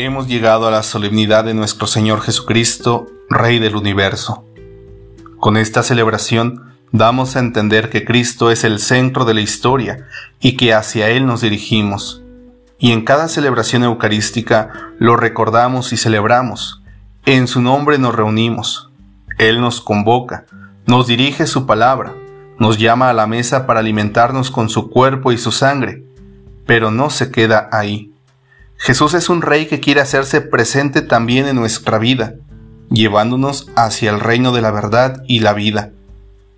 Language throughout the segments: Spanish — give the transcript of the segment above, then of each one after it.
Hemos llegado a la solemnidad de nuestro Señor Jesucristo, Rey del universo. Con esta celebración damos a entender que Cristo es el centro de la historia y que hacia Él nos dirigimos. Y en cada celebración eucarística lo recordamos y celebramos. En su nombre nos reunimos. Él nos convoca, nos dirige su palabra, nos llama a la mesa para alimentarnos con su cuerpo y su sangre, pero no se queda ahí. Jesús es un rey que quiere hacerse presente también en nuestra vida, llevándonos hacia el reino de la verdad y la vida,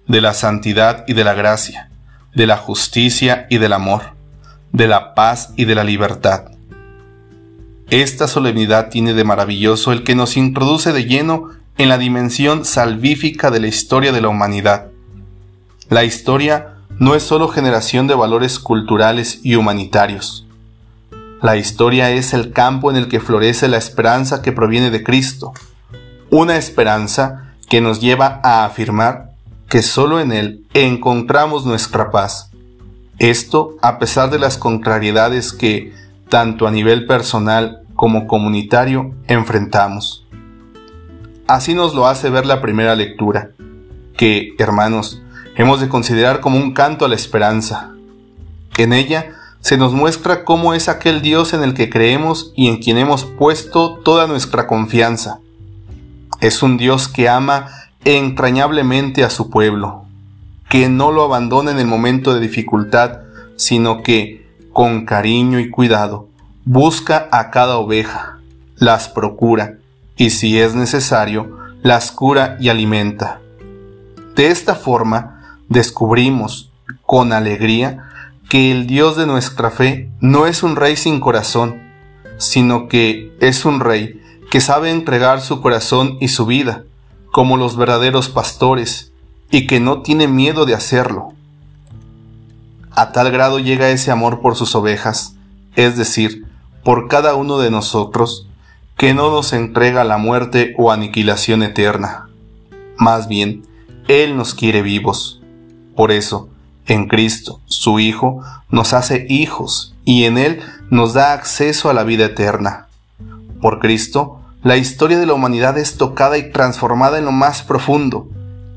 de la santidad y de la gracia, de la justicia y del amor, de la paz y de la libertad. Esta solemnidad tiene de maravilloso el que nos introduce de lleno en la dimensión salvífica de la historia de la humanidad. La historia no es sólo generación de valores culturales y humanitarios. La historia es el campo en el que florece la esperanza que proviene de Cristo, una esperanza que nos lleva a afirmar que sólo en Él encontramos nuestra paz. Esto a pesar de las contrariedades que, tanto a nivel personal como comunitario, enfrentamos. Así nos lo hace ver la primera lectura, que, hermanos, hemos de considerar como un canto a la esperanza. En ella se nos muestra cómo es aquel Dios en el que creemos y en quien hemos puesto toda nuestra confianza es un Dios que ama entrañablemente a su pueblo, que no lo abandona en el momento de dificultad, sino que, con cariño y cuidado, busca a cada oveja, las procura, y si es necesario, las cura y alimenta. De esta forma, descubrimos, con alegría, que el Dios de nuestra fe no es un rey sin corazón, sino que es un rey que sabe entregar su corazón y su vida, como los verdaderos pastores, y que no tiene miedo de hacerlo. A tal grado llega ese amor por sus ovejas, es decir, por cada uno de nosotros, que no nos entrega la muerte o aniquilación eterna. Más bien, Él nos quiere vivos. Por eso, en Cristo, su Hijo, nos hace hijos y en Él nos da acceso a la vida eterna. Por Cristo, la historia de la humanidad es tocada y transformada en lo más profundo.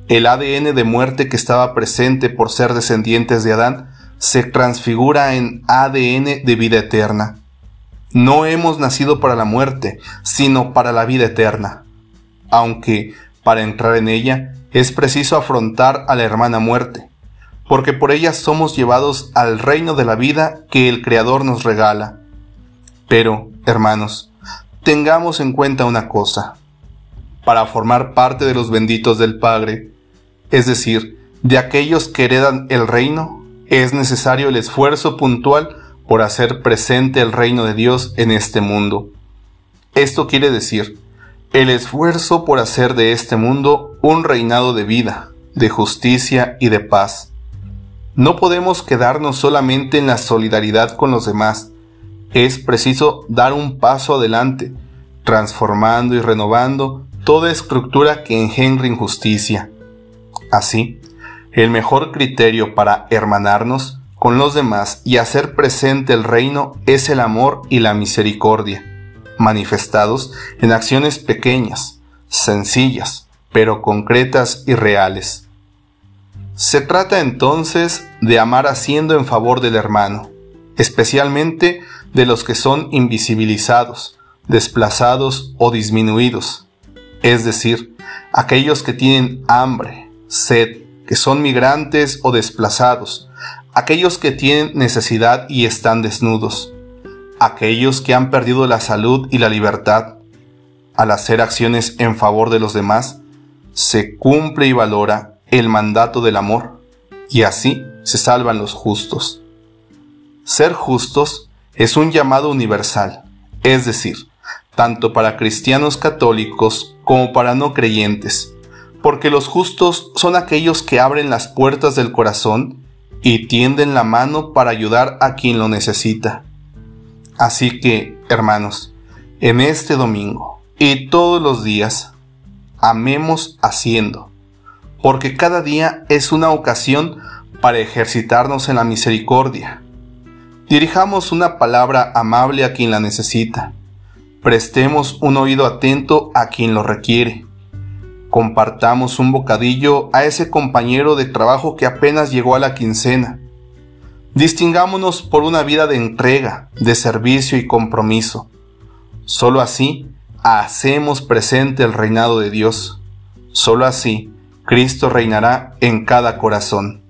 El ADN de muerte que estaba presente por ser descendientes de Adán se transfigura en ADN de vida eterna. No hemos nacido para la muerte, sino para la vida eterna. Aunque, para entrar en ella, es preciso afrontar a la hermana muerte, porque por ella somos llevados al reino de la vida que el Creador nos regala. Pero, hermanos, tengamos en cuenta una cosa. Para formar parte de los benditos del Padre, es decir, de aquellos que heredan el reino, es necesario el esfuerzo puntual por hacer presente el reino de Dios en este mundo. Esto quiere decir, el esfuerzo por hacer de este mundo un reinado de vida, de justicia y de paz. No podemos quedarnos solamente en la solidaridad con los demás, es preciso dar un paso adelante, transformando y renovando toda estructura que engendre injusticia. Así, el mejor criterio para hermanarnos con los demás y hacer presente el reino es el amor y la misericordia, manifestados en acciones pequeñas, sencillas, pero concretas y reales. Se trata entonces de amar haciendo en favor del hermano, especialmente de los que son invisibilizados, desplazados o disminuidos, es decir, aquellos que tienen hambre, sed, que son migrantes o desplazados, aquellos que tienen necesidad y están desnudos, aquellos que han perdido la salud y la libertad. Al hacer acciones en favor de los demás, se cumple y valora el mandato del amor, y así se salvan los justos. Ser justos es un llamado universal, es decir, tanto para cristianos católicos como para no creyentes, porque los justos son aquellos que abren las puertas del corazón y tienden la mano para ayudar a quien lo necesita. Así que, hermanos, en este domingo y todos los días, amemos haciendo, porque cada día es una ocasión para ejercitarnos en la misericordia Dirijamos una palabra amable a quien la necesita. prestemos un oído atento a quien lo requiere. Compartamos un bocadillo a ese compañero de trabajo que apenas llegó a la quincena. Distingámonos por una vida de entrega, de servicio y compromiso. Solo así hacemos presente el reinado de Dios. Solo así Cristo reinará en cada corazón.